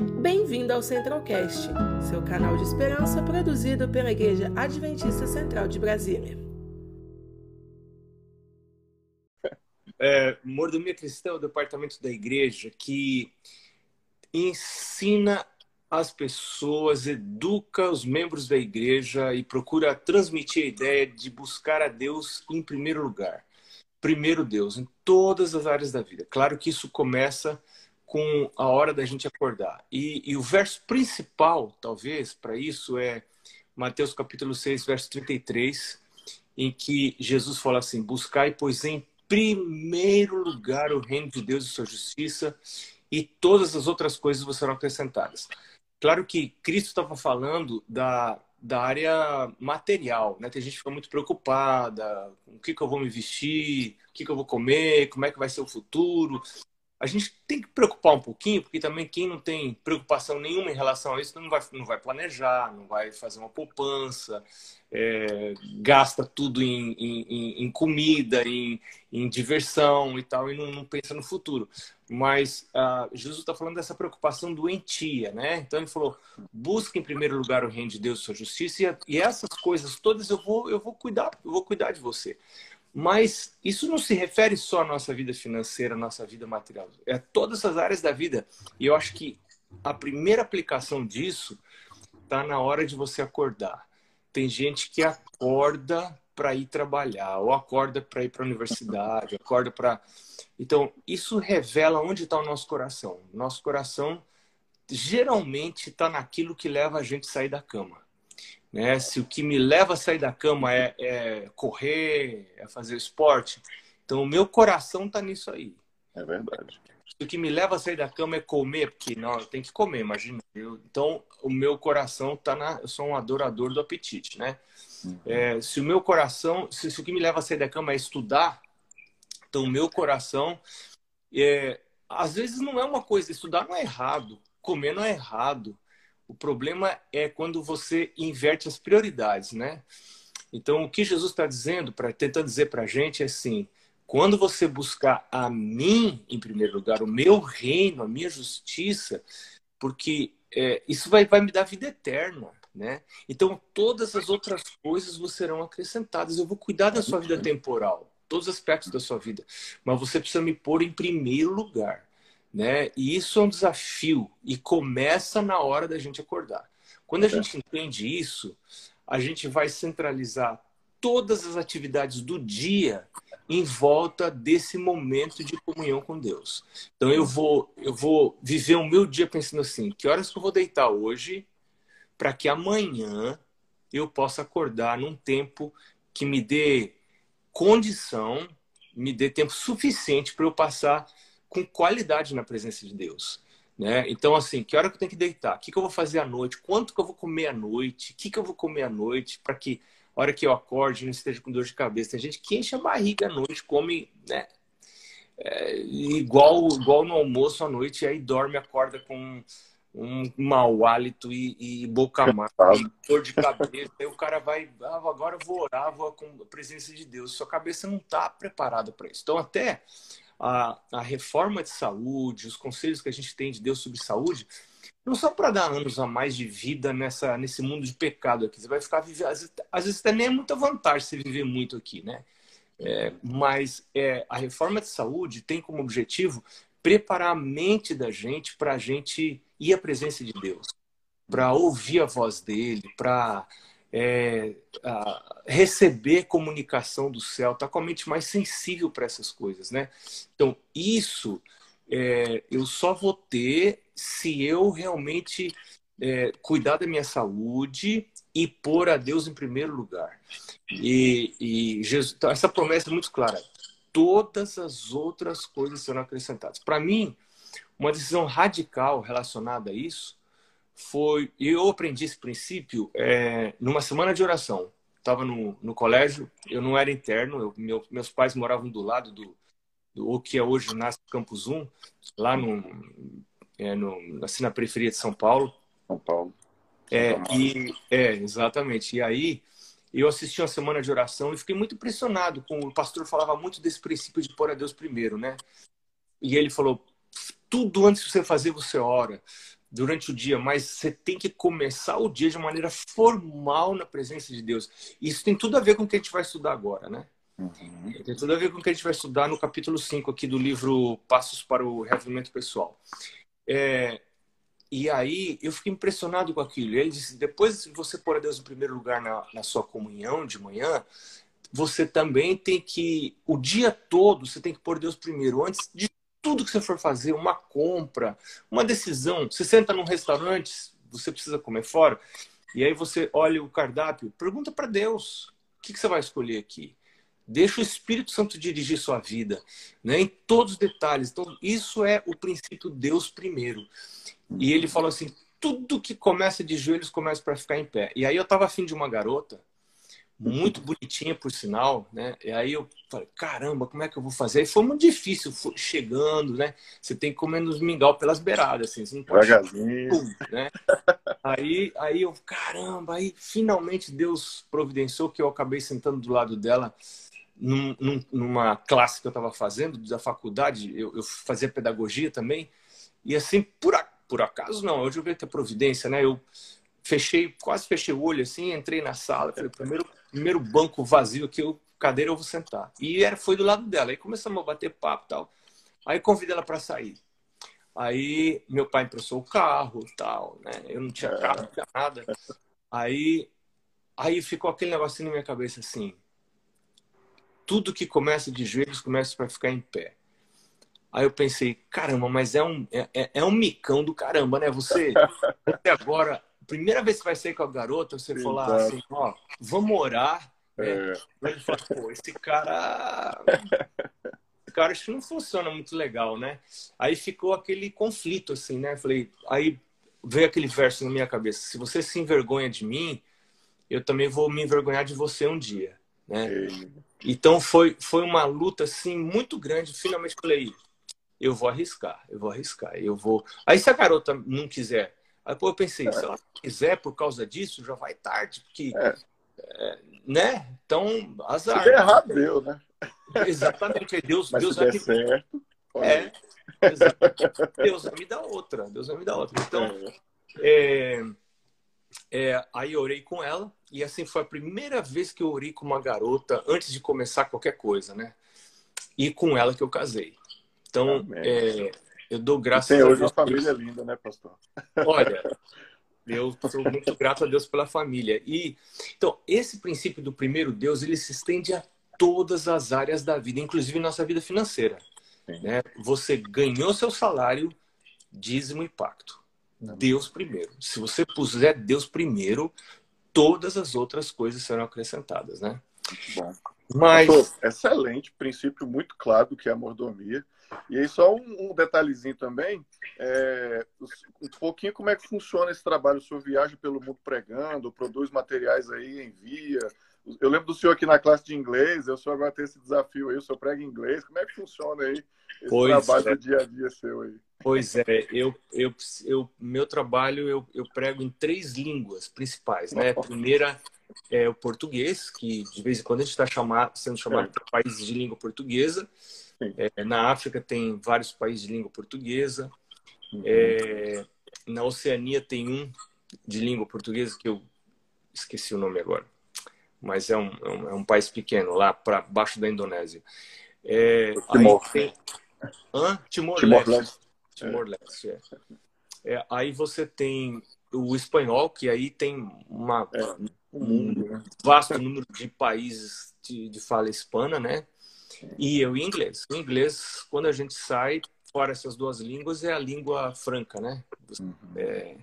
Bem-vindo ao Centralcast, seu canal de esperança produzido pela Igreja Adventista Central de Brasília. É, Mordomia Cristã é o departamento da igreja que ensina as pessoas, educa os membros da igreja e procura transmitir a ideia de buscar a Deus em primeiro lugar. Primeiro Deus, em todas as áreas da vida. Claro que isso começa com a hora da gente acordar. E, e o verso principal, talvez, para isso é Mateus capítulo 6, verso 33, em que Jesus fala assim: Buscai, pois, em primeiro lugar o reino de Deus e sua justiça, e todas as outras coisas serão acrescentadas. Claro que Cristo estava falando da, da área material, né? Tem gente que fica muito preocupada, o que, que eu vou me vestir, o que, que eu vou comer, como é que vai ser o futuro. A gente tem que preocupar um pouquinho, porque também quem não tem preocupação nenhuma em relação a isso não vai, não vai planejar, não vai fazer uma poupança, é, gasta tudo em, em, em comida, em, em, diversão e tal, e não, não pensa no futuro. Mas uh, Jesus está falando dessa preocupação doentia, né? Então ele falou: busca em primeiro lugar o reino de Deus e sua justiça, e, e essas coisas todas eu vou, eu vou cuidar, eu vou cuidar de você. Mas isso não se refere só à nossa vida financeira, à nossa vida material. É todas as áreas da vida. E eu acho que a primeira aplicação disso está na hora de você acordar. Tem gente que acorda para ir trabalhar, ou acorda para ir para a universidade, acorda para. Então, isso revela onde está o nosso coração. Nosso coração geralmente está naquilo que leva a gente a sair da cama. Né? Se o que me leva a sair da cama é, é correr, é fazer esporte, então o meu coração está nisso aí. É verdade. Se o que me leva a sair da cama é comer, porque não, eu tenho que comer, imagina. Eu, então o meu coração está na. Eu sou um adorador do apetite, né? Uhum. É, se o meu coração, se, se, o que me leva a sair da cama é estudar, então o meu coração, é, às vezes não é uma coisa, estudar não é errado, comer não é errado. O problema é quando você inverte as prioridades, né? Então, o que Jesus está dizendo, para tentar dizer para a gente é assim: quando você buscar a mim em primeiro lugar, o meu reino, a minha justiça, porque é, isso vai, vai me dar vida eterna. Né? Então, todas as outras coisas serão acrescentadas. Eu vou cuidar da sua vida temporal, todos os aspectos da sua vida, mas você precisa me pôr em primeiro lugar. Né? E isso é um desafio e começa na hora da gente acordar. Quando a é. gente entende isso, a gente vai centralizar todas as atividades do dia em volta desse momento de comunhão com Deus. Então eu vou eu vou viver o meu dia pensando assim, que horas que eu vou deitar hoje para que amanhã eu possa acordar num tempo que me dê condição, me dê tempo suficiente para eu passar com qualidade na presença de Deus. Né? Então, assim, que hora que eu tenho que deitar? O que, que eu vou fazer à noite? Quanto que eu vou comer à noite? O que, que eu vou comer à noite? Para que a hora que eu acorde não esteja com dor de cabeça. Tem gente que enche a barriga à noite, come né? É, igual, igual no almoço à noite, e aí dorme, acorda com um mau hálito e, e boca amarga, dor de cabeça. aí o cara vai, ah, agora eu vou orar, vou com a presença de Deus. Sua cabeça não está preparada para isso. Então, até a, a reforma de saúde, os conselhos que a gente tem de Deus sobre saúde, não são para dar anos a mais de vida nessa, nesse mundo de pecado aqui. Você vai ficar vivendo. Às vezes, às vezes até nem é muita vantagem você viver muito aqui, né? É, mas é, a reforma de saúde tem como objetivo preparar a mente da gente para a gente ir à presença de Deus, para ouvir a voz dele, para é, receber comunicação do céu, tá com a mente mais sensível para essas coisas, né? Então, isso é, eu só vou ter se eu realmente é, cuidar da minha saúde e pôr a Deus em primeiro lugar. E, e Jesus, então, essa promessa é muito clara. Todas as outras coisas serão acrescentadas. Para mim, uma decisão radical relacionada a isso foi. Eu aprendi esse princípio é, numa semana de oração. Estava no, no colégio, eu não era interno, eu, meu, meus pais moravam do lado do, do o que é hoje o Nasce Campus 1, lá no, é, no, assim na periferia de São Paulo. São Paulo. É, e, é, exatamente. E aí eu assisti uma semana de oração e fiquei muito impressionado com o pastor falava muito desse princípio de pôr a Deus primeiro, né? E ele falou: tudo antes de você fazer, você ora durante o dia, mas você tem que começar o dia de maneira formal na presença de Deus. Isso tem tudo a ver com o que a gente vai estudar agora, né? Uhum. Tem tudo a ver com o que a gente vai estudar no capítulo 5 aqui do livro Passos para o Reavivamento Pessoal. É, e aí eu fiquei impressionado com aquilo. Ele disse: depois de você pôr a Deus em primeiro lugar na, na sua comunhão de manhã, você também tem que, o dia todo, você tem que pôr Deus primeiro. Antes de tudo que você for fazer, uma compra, uma decisão. Você senta num restaurante, você precisa comer fora, e aí você olha o cardápio, pergunta para Deus: o que, que você vai escolher aqui? Deixa o Espírito Santo dirigir sua vida, né? em todos os detalhes. Então, isso é o princípio Deus primeiro. E ele falou assim: tudo que começa de joelhos começa para ficar em pé. E aí eu estava afim de uma garota muito bonitinha, por sinal, né? E aí eu falei, caramba, como é que eu vou fazer? E foi muito difícil, foi chegando, né? Você tem que comer nos mingau pelas beiradas, assim, você não pode... né? Aí, aí eu, caramba, aí finalmente Deus providenciou que eu acabei sentando do lado dela num, num, numa classe que eu estava fazendo da faculdade, eu, eu, fazia pedagogia também, e assim, por, por acaso não, hoje eu vejo que é providência, né? Eu fechei, quase fechei o olho assim, entrei na sala, falei, primeiro primeiro banco vazio aqui, eu, cadeira eu vou sentar. E era, foi do lado dela. Aí começamos a bater papo tal. Aí convidei ela para sair. Aí meu pai emprestou o carro tal, né? Eu não tinha carro, não tinha nada. Aí, aí ficou aquele negocinho na minha cabeça assim. Tudo que começa de joelhos começa para ficar em pé. Aí eu pensei, caramba, mas é um, é, é, é um micão do caramba, né? Você, você agora primeira vez que vai sair com a garota, você Exato. falar assim, ó, vamos orar. Né? É. Ele fala, pô, esse cara. Esse cara acho que não funciona muito legal, né? Aí ficou aquele conflito, assim, né? Falei, aí veio aquele verso na minha cabeça: se você se envergonha de mim, eu também vou me envergonhar de você um dia, né? Então foi, foi uma luta, assim, muito grande. Finalmente falei, eu vou arriscar, eu vou arriscar, eu vou. Aí se a garota não quiser Aí pô, eu pensei, é. se ela quiser por causa disso, já vai tarde, porque. É. É, né? Então, azar. Se errado, deu, né? Exatamente. Deus, Mas Deus der me... certo. É, Deus vai me dar outra. Deus vai me dar outra. Então, é. é. É, aí eu orei com ela e assim foi a primeira vez que eu orei com uma garota antes de começar qualquer coisa, né? E com ela que eu casei. Então, é, eu dou graças tem a Deus. hoje uma família linda, né, pastor? Olha, eu sou muito grato a Deus pela família. E então, esse princípio do primeiro Deus, ele se estende a todas as áreas da vida, inclusive nossa vida financeira. Né? Você ganhou seu salário, dízimo e pacto. Deus primeiro. Se você puser Deus primeiro, todas as outras coisas serão acrescentadas, né? Muito bom. Mas Pastor, excelente princípio muito claro do que é a mordomia. E aí, só um, um detalhezinho também, é, um pouquinho como é que funciona esse trabalho. O senhor viaja pelo mundo pregando, produz materiais aí, envia. Eu lembro do senhor aqui na classe de inglês, o senhor agora tem esse desafio aí, o senhor prega inglês. Como é que funciona aí esse pois trabalho é. do dia a dia seu aí? Pois é, eu, eu, eu, meu trabalho eu, eu prego em três línguas principais, né? A primeira é o português, que de vez em quando a gente está sendo chamado é. para países de língua portuguesa. É, na África tem vários países de língua portuguesa. Uhum. É, na Oceania tem um de língua portuguesa que eu esqueci o nome agora, mas é um, é um, é um país pequeno lá para baixo da Indonésia. É, Timor. Aí tem... Timor-Leste. Timor-Leste. É. É, aí você tem o espanhol, que aí tem uma, um né? vasto número de países de, de fala hispana, né? E o inglês. O inglês, quando a gente sai, fora essas duas línguas, é a língua franca, né? Uhum. É,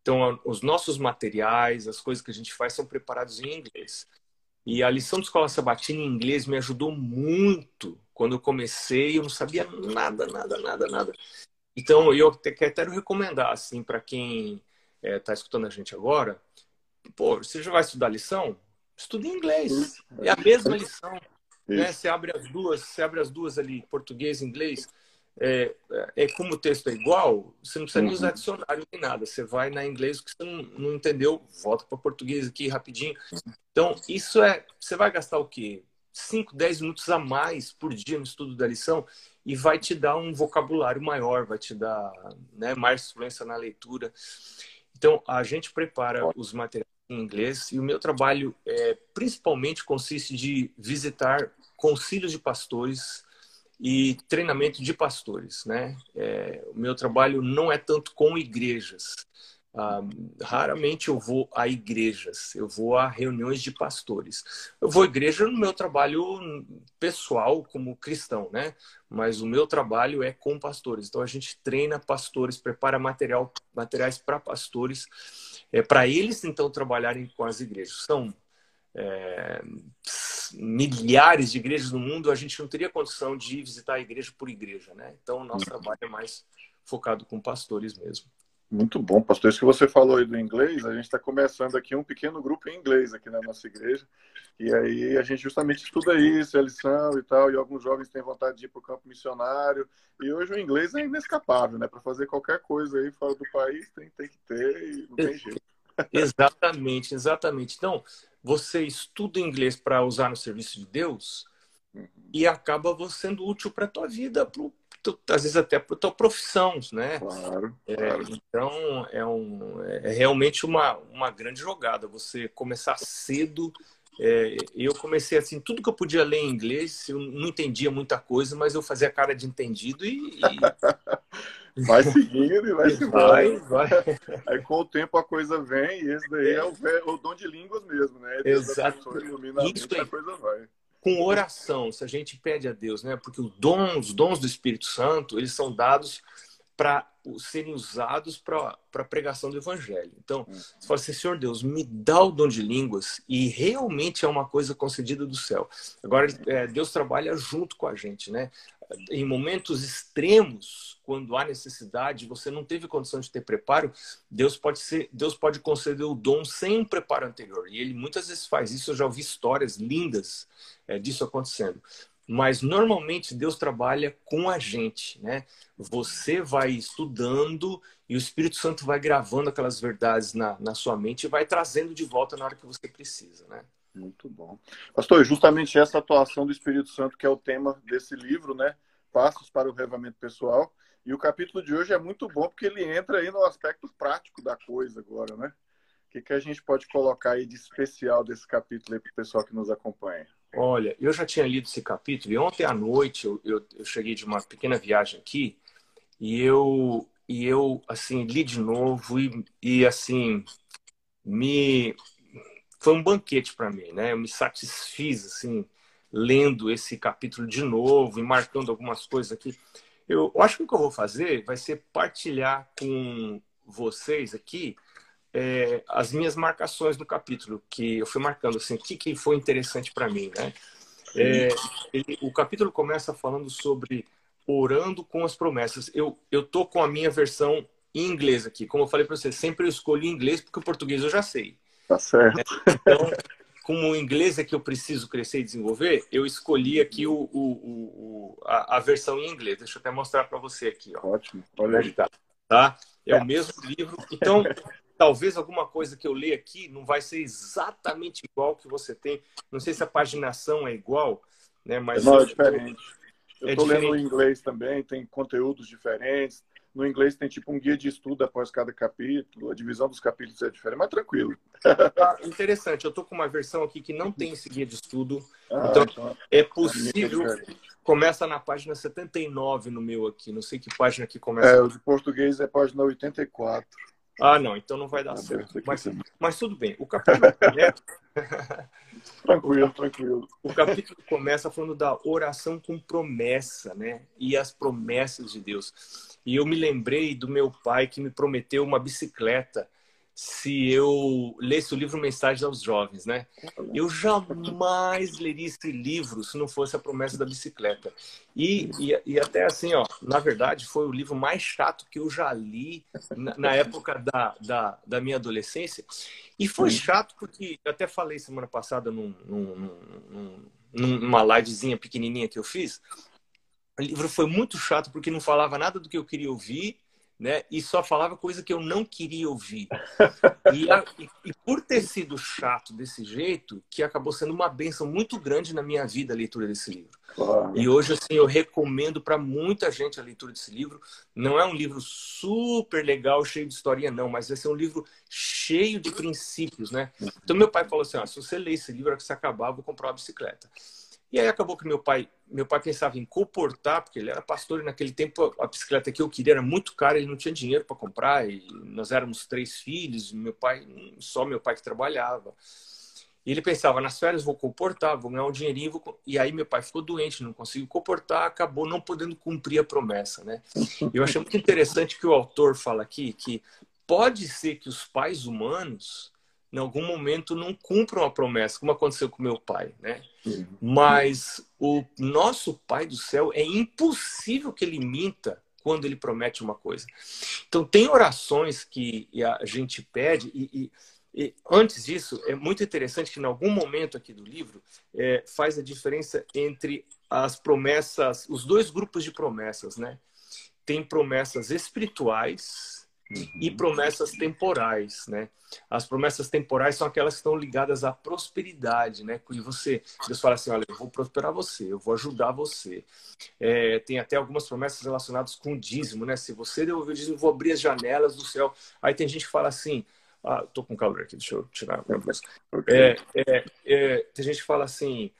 então, os nossos materiais, as coisas que a gente faz são preparados em inglês. E a lição de escola sabatina em inglês me ajudou muito. Quando eu comecei, eu não sabia nada, nada, nada, nada. Então, eu quero recomendar, assim, para quem está é, escutando a gente agora, pô, você já vai estudar lição? Estude em inglês. É a mesma lição. Né? Você abre as duas, você abre as duas ali, português e inglês. É, é, como o texto é igual, você não precisa nem usar uhum. dicionário nem nada. Você vai na inglês, que você não, não entendeu, volta para português aqui rapidinho. Então, isso é. Você vai gastar o quê? 5, 10 minutos a mais por dia no estudo da lição. e vai te dar um vocabulário maior, vai te dar né, mais influência na leitura. Então, a gente prepara os materiais em inglês e o meu trabalho é, principalmente consiste de visitar concílios de pastores e treinamento de pastores, né? É, o meu trabalho não é tanto com igrejas. Ah, raramente eu vou a igrejas, eu vou a reuniões de pastores. Eu vou à igreja no meu trabalho pessoal como cristão, né? Mas o meu trabalho é com pastores. Então a gente treina pastores, prepara material, materiais para pastores, é, para eles então trabalharem com as igrejas. São é, milhares de igrejas no mundo, a gente não teria condição de visitar a igreja por igreja, né? Então, o nosso uhum. trabalho é mais focado com pastores mesmo. Muito bom, pastor. Isso que você falou aí do inglês, a gente está começando aqui um pequeno grupo em inglês aqui na nossa igreja. E aí a gente justamente estuda isso, a lição e tal. E alguns jovens têm vontade de ir para o campo missionário. E hoje o inglês é inescapável, né? Para fazer qualquer coisa aí fora do país tem, tem que ter e não tem jeito. Exatamente, exatamente. Então, você estuda inglês para usar no serviço de Deus e acaba você sendo útil para a tua vida, pro, às vezes até para a tua profissão, né? Claro, é, claro. então, é, um, é realmente uma, uma grande jogada. Você começar cedo. É, eu comecei assim, tudo que eu podia ler em inglês, eu não entendia muita coisa, mas eu fazia cara de entendido e, e Vai seguindo e vai se vai, vai. Aí com o tempo a coisa vem e esse daí é, é o, o, dom de línguas mesmo, né? Exato. Isso a coisa vai. Com oração, se a gente pede a Deus, né? Porque os dons, os dons do Espírito Santo, eles são dados para serem usados para a pregação do Evangelho. Então, uhum. você fala assim, Senhor Deus, me dá o dom de línguas e realmente é uma coisa concedida do céu. Agora, é, Deus trabalha junto com a gente, né? Em momentos extremos, quando há necessidade, você não teve condição de ter preparo, Deus pode ser, Deus pode conceder o dom sem preparo anterior. E Ele muitas vezes faz isso. Eu já ouvi histórias lindas é, disso acontecendo mas normalmente Deus trabalha com a gente, né? Você vai estudando e o Espírito Santo vai gravando aquelas verdades na, na sua mente e vai trazendo de volta na hora que você precisa, né? Muito bom. Pastor, justamente essa atuação do Espírito Santo que é o tema desse livro, né? Passos para o Revamento Pessoal. E o capítulo de hoje é muito bom porque ele entra aí no aspecto prático da coisa agora, né? O que, que a gente pode colocar aí de especial desse capítulo aí para o pessoal que nos acompanha? Olha, eu já tinha lido esse capítulo e ontem à noite eu, eu, eu cheguei de uma pequena viagem aqui e eu, e eu assim, li de novo e, e assim, me... Foi um banquete para mim, né? Eu me satisfiz, assim, lendo esse capítulo de novo e marcando algumas coisas aqui. Eu, acho que o que eu vou fazer vai ser partilhar com vocês aqui é, as minhas marcações do capítulo, que eu fui marcando assim, o que, que foi interessante para mim, né? É, ele, o capítulo começa falando sobre orando com as promessas. Eu, eu tô com a minha versão em inglês aqui. Como eu falei para você, sempre eu escolho inglês porque o português eu já sei. Tá certo. É, então, como o inglês é que eu preciso crescer e desenvolver, eu escolhi aqui o, o, o a, a, versão em inglês. Deixa eu até mostrar para você aqui. Ó. Ótimo. Olha aí. Tá, tá? É, é o mesmo livro. Então, talvez alguma coisa que eu leio aqui não vai ser exatamente igual que você tem. Não sei se a paginação é igual, né? Mas não, é diferente. Eu estou é lendo em inglês também, tem conteúdos diferentes. No inglês tem tipo um guia de estudo após cada capítulo, a divisão dos capítulos é diferente, mas tranquilo. Ah, interessante, eu estou com uma versão aqui que não tem esse guia de estudo. Ah, então, então, é, é possível. Começa na página 79 no meu aqui. Não sei que página que começa. É, o de português é página 84. Ah, não, então não vai dar certo. Mas, mas tudo bem. O capítulo começa... tranquilo, tranquilo. O capítulo começa falando da oração com promessa, né? E as promessas de Deus. E eu me lembrei do meu pai que me prometeu uma bicicleta se eu lesse o livro Mensagem aos Jovens, né? Eu jamais leria esse livro se não fosse a promessa da bicicleta. E, e, e, até assim, ó, na verdade, foi o livro mais chato que eu já li na, na época da, da, da, minha adolescência. E foi chato porque, eu até falei semana passada num, num, num, numa livezinha pequenininha que eu fiz, o livro foi muito chato porque não falava nada do que eu queria ouvir né? E só falava coisa que eu não queria ouvir. E, a, e, por ter sido chato desse jeito, que acabou sendo uma benção muito grande na minha vida a leitura desse livro. Claro. E hoje, assim, eu recomendo para muita gente a leitura desse livro. Não é um livro super legal, cheio de historinha, não, mas vai ser um livro cheio de princípios, né? Então, meu pai falou assim: ah, se você ler esse livro, que você acabar, eu vou comprar uma bicicleta. E aí acabou que meu pai, meu pai pensava em comportar, porque ele era pastor e naquele tempo a bicicleta que eu queria era muito cara, ele não tinha dinheiro para comprar, e nós éramos três filhos, meu pai, só meu pai que trabalhava. E ele pensava, nas férias vou comportar, vou ganhar um dinheirinho, vou... e aí meu pai ficou doente, não conseguiu comportar, acabou não podendo cumprir a promessa, né? Eu achei muito interessante que o autor fala aqui que pode ser que os pais humanos em algum momento não cumpram a promessa, como aconteceu com meu pai, né? Uhum. Mas o nosso Pai do céu é impossível que ele minta quando ele promete uma coisa. Então tem orações que a gente pede e, e, e antes disso é muito interessante que em algum momento aqui do livro é, faz a diferença entre as promessas, os dois grupos de promessas, né? Tem promessas espirituais uhum. e promessas temporais, né? As promessas temporais são aquelas que estão ligadas à prosperidade, né? E você, Deus fala assim, olha, eu vou prosperar você, eu vou ajudar você. É, tem até algumas promessas relacionadas com o dízimo, né? Se você devolver o dízimo, eu vou abrir as janelas do céu. Aí tem gente que fala assim, ah, tô com calor aqui, deixa eu tirar a blusa. É, é, é, tem gente que fala assim,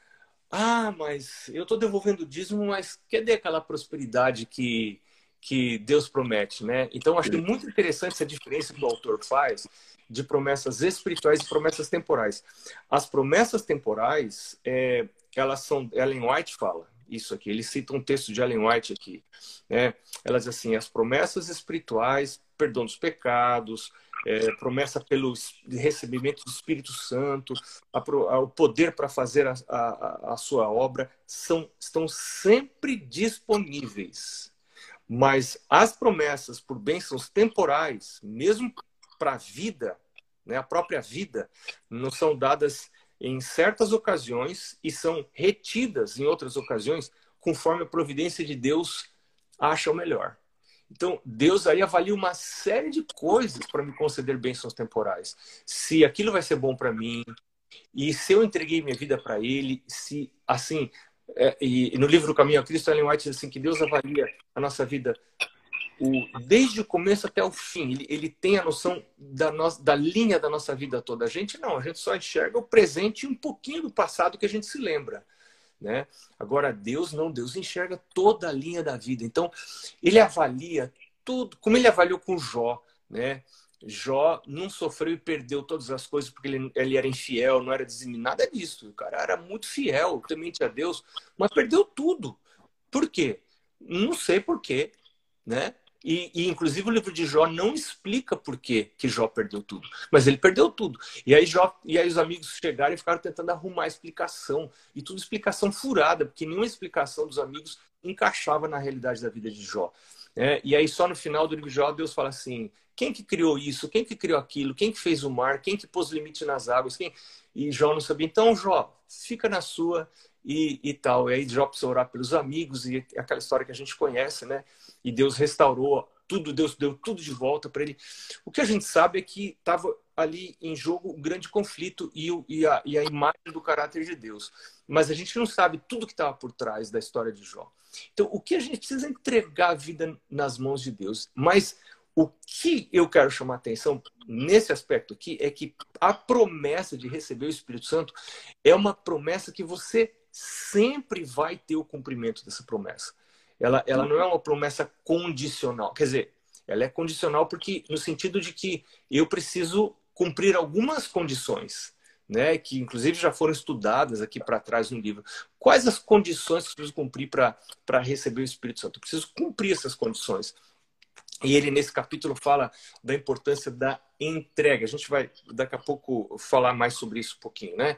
ah, mas eu tô devolvendo o dízimo, mas cadê aquela prosperidade que que Deus promete, né? Então, acho muito interessante essa diferença que o autor faz de promessas espirituais e promessas temporais. As promessas temporais, é, elas são, Ellen White fala isso aqui, ele cita um texto de Ellen White aqui, né? Elas assim, as promessas espirituais, perdão dos pecados, é, promessa pelo recebimento do Espírito Santo, a, a, o poder para fazer a, a, a sua obra, são, estão sempre disponíveis mas as promessas por bênçãos temporais, mesmo para a vida, né, a própria vida, não são dadas em certas ocasiões e são retidas em outras ocasiões, conforme a providência de Deus acha o melhor. Então, Deus aí avalia uma série de coisas para me conceder bênçãos temporais. Se aquilo vai ser bom para mim, e se eu entreguei minha vida para Ele, se, assim, é, e, no livro Caminho a Cristo, Ellen White diz assim que Deus avalia a nossa vida o, desde o começo até o fim. Ele, ele tem a noção da, no, da linha da nossa vida toda. A gente não, a gente só enxerga o presente e um pouquinho do passado que a gente se lembra. Né? Agora, Deus não, Deus enxerga toda a linha da vida. Então, ele avalia tudo, como ele avaliou com Jó, né? Jó não sofreu e perdeu todas as coisas porque ele, ele era infiel, não era dizimado, nada disso. O cara era muito fiel, temente a Deus, mas perdeu tudo. Por quê? Não sei por quê, né? E, e, inclusive o livro de Jó não explica por quê que Jó perdeu tudo, mas ele perdeu tudo. E aí Jó e aí os amigos chegaram e ficaram tentando arrumar a explicação e tudo explicação furada, porque nenhuma explicação dos amigos encaixava na realidade da vida de Jó. É, e aí só no final do livro de Jó Deus fala assim: quem que criou isso? Quem que criou aquilo? Quem que fez o mar? Quem que pôs limite nas águas? Quem... E Jó não sabia. Então, Jó, fica na sua e, e tal. E aí Jó precisa orar pelos amigos e aquela história que a gente conhece, né? E Deus restaurou tudo, Deus deu tudo de volta para ele. O que a gente sabe é que estava ali em jogo um grande conflito e, e, a, e a imagem do caráter de Deus. Mas a gente não sabe tudo que estava por trás da história de Jó. Então, o que a gente precisa é entregar a vida nas mãos de Deus. Mas o que eu quero chamar atenção nesse aspecto aqui é que a promessa de receber o Espírito Santo é uma promessa que você sempre vai ter o cumprimento dessa promessa. Ela, ela não é uma promessa condicional. Quer dizer, ela é condicional porque no sentido de que eu preciso cumprir algumas condições, né, que inclusive já foram estudadas aqui para trás no livro. Quais as condições que eu preciso cumprir para receber o Espírito Santo? Eu preciso cumprir essas condições. E ele, nesse capítulo, fala da importância da entrega. A gente vai, daqui a pouco, falar mais sobre isso um pouquinho, né?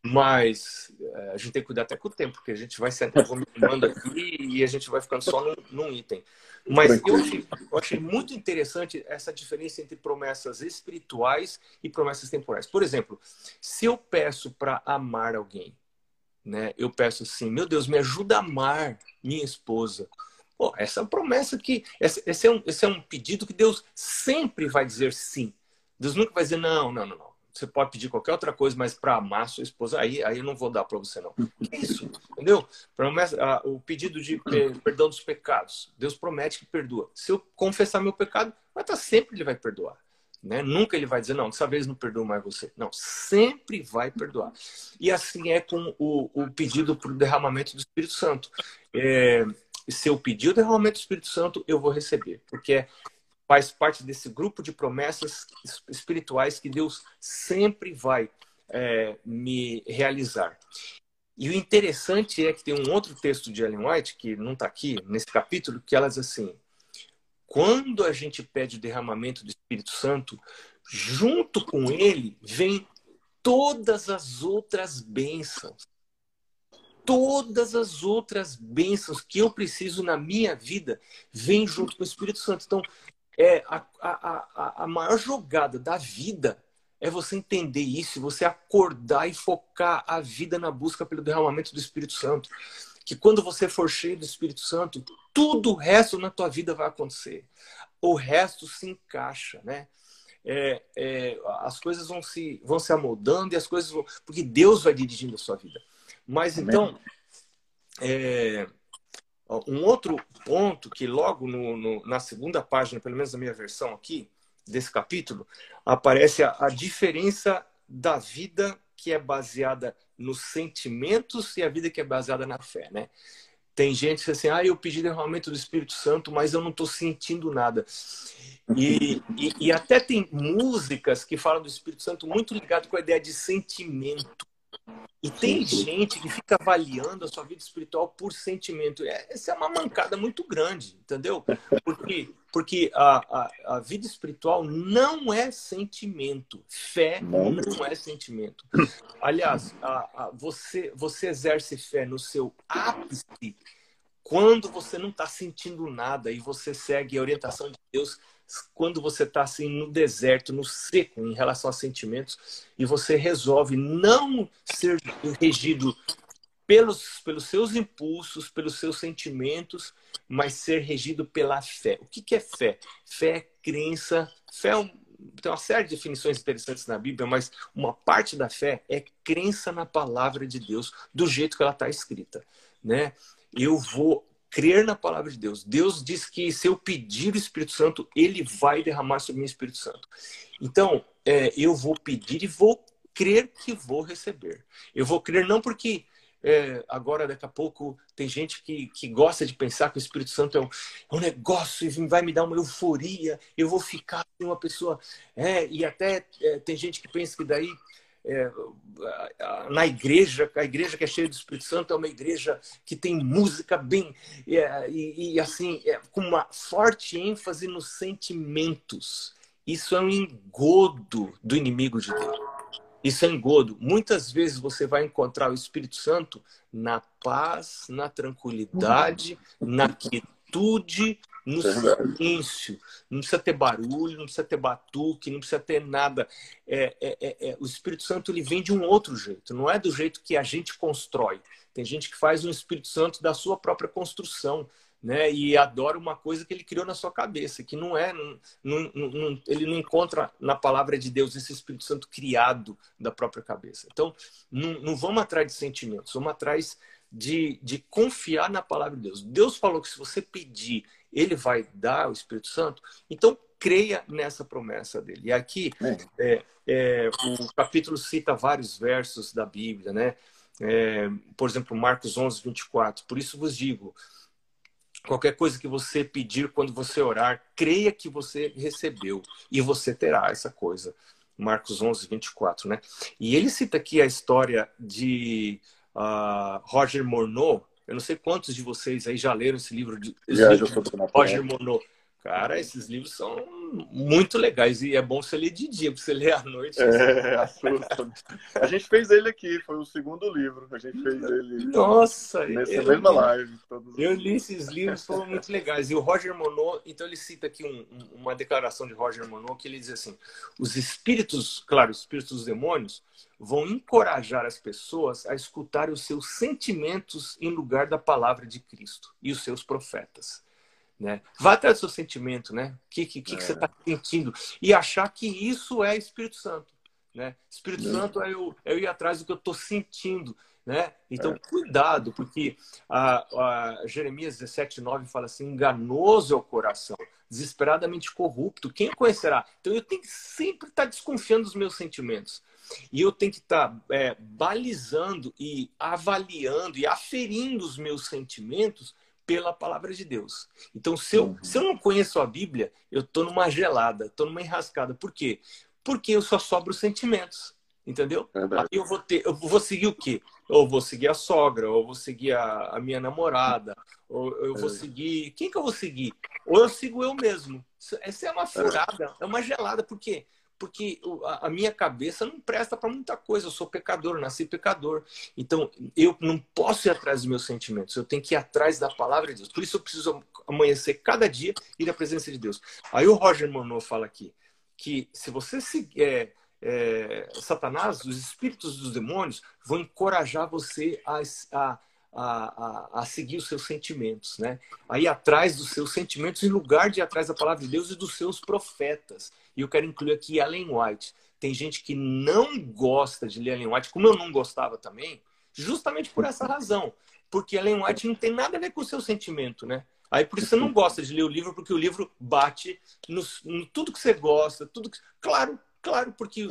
Mas é, a gente tem que cuidar até com o tempo, porque a gente vai se acomodando aqui e a gente vai ficando só num, num item. Mas eu achei, eu achei, muito interessante essa diferença entre promessas espirituais e promessas temporais. Por exemplo, se eu peço para amar alguém, né? Eu peço assim, meu Deus, me ajuda a amar minha esposa Pô, essa é uma promessa que. Esse é, um, esse é um pedido que Deus sempre vai dizer sim. Deus nunca vai dizer não, não, não, não. Você pode pedir qualquer outra coisa, mas para amar sua esposa, aí, aí eu não vou dar para você, não. Que isso? Entendeu? Promessa, ah, o pedido de perdão dos pecados. Deus promete que perdoa. Se eu confessar meu pecado, vai estar sempre ele vai perdoar. Né? Nunca ele vai dizer, não, dessa vez não perdoo mais você. Não, sempre vai perdoar. E assim é com o, o pedido para o derramamento do Espírito Santo. É, se eu pedir o derramamento do Espírito Santo, eu vou receber. Porque faz parte desse grupo de promessas espirituais que Deus sempre vai é, me realizar. E o interessante é que tem um outro texto de Ellen White, que não está aqui nesse capítulo, que ela diz assim: quando a gente pede o derramamento do Espírito Santo, junto com ele vem todas as outras bênçãos. Todas as outras bênçãos que eu preciso na minha vida vêm junto com o Espírito Santo. Então, é a, a, a, maior jogada da vida é você entender isso, você acordar e focar a vida na busca pelo derramamento do Espírito Santo que quando você for cheio do Espírito Santo, tudo o resto na tua vida vai acontecer. O resto se encaixa, né? É, é, as coisas vão se, vão se amoldando e as coisas vão. Porque Deus vai dirigindo a sua vida. Mas Amém. então, é, um outro ponto que logo no, no, na segunda página, pelo menos na minha versão aqui, desse capítulo, aparece a, a diferença da vida que é baseada nos sentimentos e a vida que é baseada na fé, né? Tem gente que assim, ah, eu pedi derramamento do Espírito Santo, mas eu não estou sentindo nada. E, e, e, até tem músicas que falam do Espírito Santo muito ligado com a ideia de sentimento. E tem gente que fica avaliando a sua vida espiritual por sentimento. É, essa é uma mancada muito grande, entendeu? Porque, porque a, a, a vida espiritual não é sentimento. Fé não é sentimento. Aliás, a, a, você, você exerce fé no seu ápice quando você não está sentindo nada e você segue a orientação de Deus quando você está assim no deserto, no seco, em relação a sentimentos, e você resolve não ser regido pelos, pelos seus impulsos, pelos seus sentimentos, mas ser regido pela fé. O que, que é fé? Fé é crença. Fé é um, tem uma série de definições interessantes na Bíblia, mas uma parte da fé é crença na palavra de Deus, do jeito que ela está escrita. Né? Eu vou crer na palavra de Deus. Deus diz que se eu pedir o Espírito Santo, ele vai derramar sobre mim o Espírito Santo. Então, é, eu vou pedir e vou crer que vou receber. Eu vou crer não porque é, agora, daqui a pouco, tem gente que, que gosta de pensar que o Espírito Santo é um, é um negócio e vai me dar uma euforia, eu vou ficar uma pessoa. É, e até é, tem gente que pensa que daí é, na igreja, a igreja que é cheia do Espírito Santo é uma igreja que tem música bem é, e, e, assim é, com uma forte ênfase nos sentimentos. Isso é um engodo do inimigo de Deus. Isso é engodo. Muitas vezes você vai encontrar o Espírito Santo na paz, na tranquilidade, na quietude, no silêncio. Não precisa ter barulho, não precisa ter batuque, não precisa ter nada. É, é, é, é, o Espírito Santo ele vem de um outro jeito, não é do jeito que a gente constrói. Tem gente que faz um Espírito Santo da sua própria construção. Né, e adora uma coisa que ele criou na sua cabeça, que não é, não, não, não, ele não encontra na palavra de Deus esse Espírito Santo criado da própria cabeça. Então, não, não vamos atrás de sentimentos, vamos atrás de, de confiar na palavra de Deus. Deus falou que se você pedir ele vai dar o Espírito Santo, então creia nessa promessa dele. E aqui, é, é, o capítulo cita vários versos da Bíblia, né? É, por exemplo, Marcos 11, 24. Por isso vos digo, qualquer coisa que você pedir quando você orar, creia que você recebeu e você terá essa coisa. Marcos 11, 24, né? E ele cita aqui a história de uh, Roger Morneau, eu não sei quantos de vocês aí já leram esse livro de livro de Roger Monod. Cara, esses livros são muito legais e é bom você ler de dia, porque você ler à noite. É, assusta. A gente fez ele aqui, foi o segundo livro. A gente fez ele. Nossa, nessa mesma li, live. Eu li esses livros, foram muito legais. E o Roger Monod, então ele cita aqui um, uma declaração de Roger Monod que ele diz assim: os espíritos, claro, os espíritos dos demônios, vão encorajar as pessoas a escutar os seus sentimentos em lugar da palavra de Cristo e os seus profetas. Né? Vá atrás do seu sentimento, né? O que, que, que, é. que você está sentindo? E achar que isso é Espírito Santo. Né? Espírito é. Santo é eu, é eu ir atrás do que eu estou sentindo. Né? Então, é. cuidado, porque a, a Jeremias 17, 9 fala assim: enganoso é o coração, desesperadamente corrupto, quem conhecerá? Então, eu tenho que sempre estar desconfiando dos meus sentimentos. E eu tenho que estar é, balizando e avaliando e aferindo os meus sentimentos pela palavra de Deus. Então, se eu, uhum. se eu não conheço a Bíblia, eu estou numa gelada, estou numa enrascada. Por quê? Porque eu só sobro os sentimentos. Entendeu? Aí eu vou ter, eu vou seguir o quê? Ou vou seguir a sogra, ou vou seguir a, a minha namorada, ou eu vou é. seguir. Quem que eu vou seguir? Ou eu sigo eu mesmo. Essa é uma é. furada, é uma gelada. Por quê? Porque a minha cabeça não presta para muita coisa. Eu sou pecador, nasci pecador. Então, eu não posso ir atrás dos meus sentimentos. Eu tenho que ir atrás da palavra de Deus. Por isso, eu preciso amanhecer cada dia e à presença de Deus. Aí o Roger Monod fala aqui que se você seguir. É, é, Satanás, os espíritos dos demônios, vão encorajar você a, a, a, a, seguir os seus sentimentos, né? A ir atrás dos seus sentimentos em lugar de ir atrás da palavra de Deus e dos seus profetas. E eu quero incluir aqui Ellen White. Tem gente que não gosta de ler Ellen White, como eu não gostava também, justamente por essa razão. Porque Ellen White não tem nada a ver com o seu sentimento, né? Aí por isso você não gosta de ler o livro, porque o livro bate no, no tudo que você gosta, tudo que... Claro, Claro, porque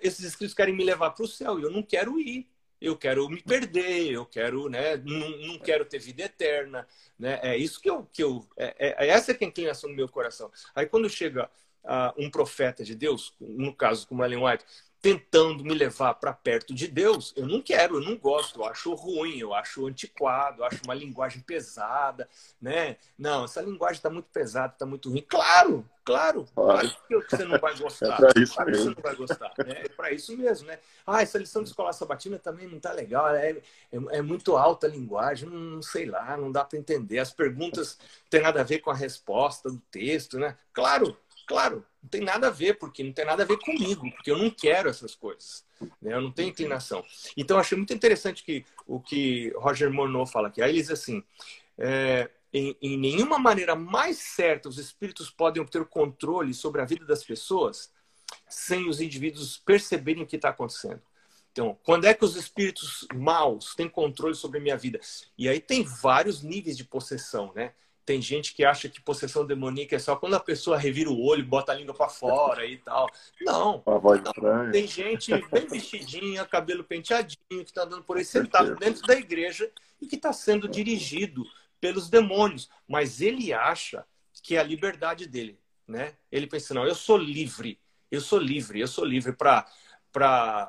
esses escritos querem me levar para o céu e eu não quero ir. Eu quero me perder, eu quero, né? Não, não quero ter vida eterna, né? É isso que eu, que eu é, é, é essa que é a inclinação do meu coração. Aí quando chega uh, um profeta de Deus, no caso como Ellen White, tentando me levar para perto de Deus, eu não quero, eu não gosto, eu acho ruim, eu acho antiquado, eu acho uma linguagem pesada, né? Não, essa linguagem está muito pesada, está muito ruim. Claro, claro, claro que você não vai gostar. É isso claro mesmo. que você não vai gostar. Né? É para isso mesmo, né? Ah, essa lição de escola sabatina também não tá legal, é, é, é muito alta a linguagem, não, sei lá, não dá para entender. As perguntas não têm nada a ver com a resposta do texto, né? Claro, Claro, não tem nada a ver, porque não tem nada a ver comigo, porque eu não quero essas coisas. Né? Eu não tenho inclinação. Então, achei muito interessante que, o que Roger Monod fala aqui. Aí ele diz assim: é, em, em nenhuma maneira mais certa os espíritos podem obter controle sobre a vida das pessoas sem os indivíduos perceberem o que está acontecendo. Então, quando é que os espíritos maus têm controle sobre a minha vida? E aí tem vários níveis de possessão, né? Tem gente que acha que possessão demoníaca é só quando a pessoa revira o olho, bota a língua para fora e tal. Não. não. Tem gente bem vestidinha, cabelo penteadinho, que está andando por aí sentado dentro da igreja e que está sendo dirigido pelos demônios. Mas ele acha que é a liberdade dele. Né? Ele pensa, não, eu sou livre. Eu sou livre, eu sou livre para para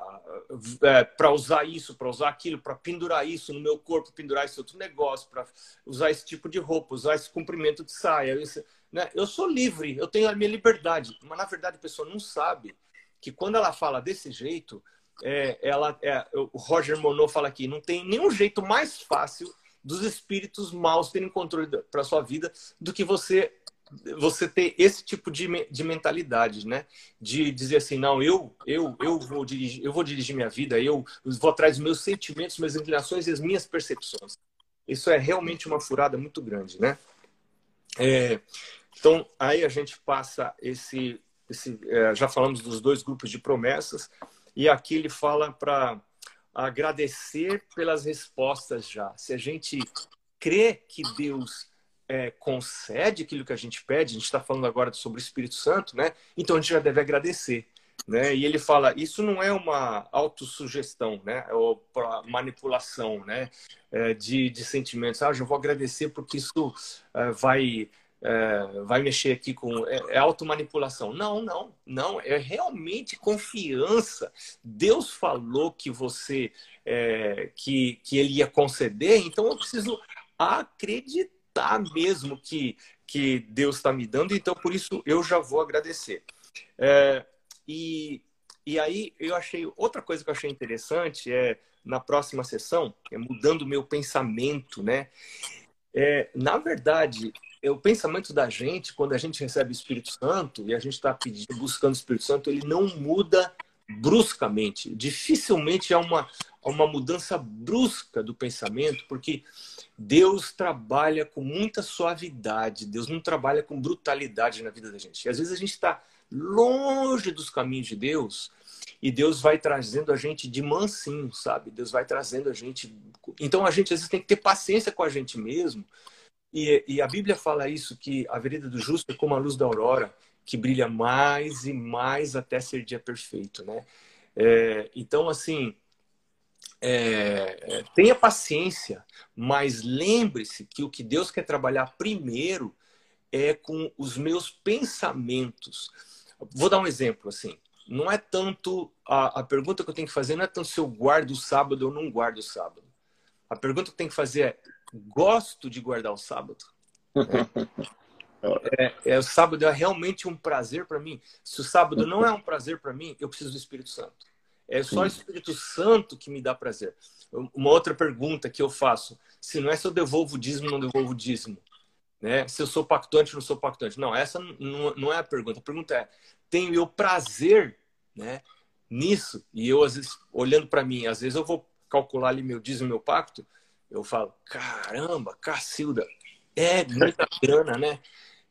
é, para usar isso, para usar aquilo, para pendurar isso no meu corpo, pendurar esse outro negócio, para usar esse tipo de roupa, usar esse comprimento de saia. Isso, né? Eu sou livre, eu tenho a minha liberdade. Mas, na verdade, a pessoa não sabe que quando ela fala desse jeito, é, ela, é, o Roger Monod fala aqui, não tem nenhum jeito mais fácil dos espíritos maus terem controle para sua vida do que você você ter esse tipo de, de mentalidade, né? De dizer assim, não, eu eu eu vou dirigir, eu vou dirigir minha vida, eu vou atrás dos meus sentimentos, minhas inclinações e as minhas percepções. Isso é realmente uma furada muito grande, né? É, então aí a gente passa esse, esse é, já falamos dos dois grupos de promessas e aqui ele fala para agradecer pelas respostas já. Se a gente crê que Deus é, concede aquilo que a gente pede, a gente está falando agora sobre o Espírito Santo, né? Então a gente já deve agradecer. Né? E ele fala, isso não é uma autossugestão, né? Ou manipulação, né? É, de, de sentimentos. Ah, já vou agradecer porque isso é, vai é, vai mexer aqui com é, é automanipulação. Não, não, não. É realmente confiança. Deus falou que você é, que que ele ia conceder, então eu preciso acreditar acreditar mesmo que, que Deus está me dando, então por isso eu já vou agradecer. É, e, e aí eu achei outra coisa que eu achei interessante é na próxima sessão, é mudando o meu pensamento, né? É, na verdade, é, o pensamento da gente, quando a gente recebe o Espírito Santo e a gente está buscando o Espírito Santo, ele não muda bruscamente. Dificilmente há uma, uma mudança brusca do pensamento, porque Deus trabalha com muita suavidade, Deus não trabalha com brutalidade na vida da gente. E às vezes a gente está longe dos caminhos de Deus e Deus vai trazendo a gente de mansinho, sabe? Deus vai trazendo a gente. Então a gente às vezes tem que ter paciência com a gente mesmo. E, e a Bíblia fala isso, que a vereda do justo é como a luz da aurora, que brilha mais e mais até ser dia perfeito, né? É, então, assim, é, tenha paciência, mas lembre-se que o que Deus quer trabalhar primeiro é com os meus pensamentos. Vou dar um exemplo assim. Não é tanto a, a pergunta que eu tenho que fazer não é tanto se eu guardo o sábado ou não guardo o sábado. A pergunta que eu tenho que fazer é: gosto de guardar o sábado? É, é, o sábado é realmente um prazer para mim. Se o sábado não é um prazer para mim, eu preciso do Espírito Santo. É só o Espírito Santo que me dá prazer. Uma outra pergunta que eu faço: se não é se eu devolvo o dízimo ou não devolvo o dízimo, né? Se eu sou pactuante ou não sou pactuante. Não, essa não, não é a pergunta. A pergunta é: tenho eu prazer, né? Nisso? E eu às vezes olhando para mim, às vezes eu vou calcular ali meu dízimo, meu pacto, eu falo: caramba, Cacilda, é muita grana, né?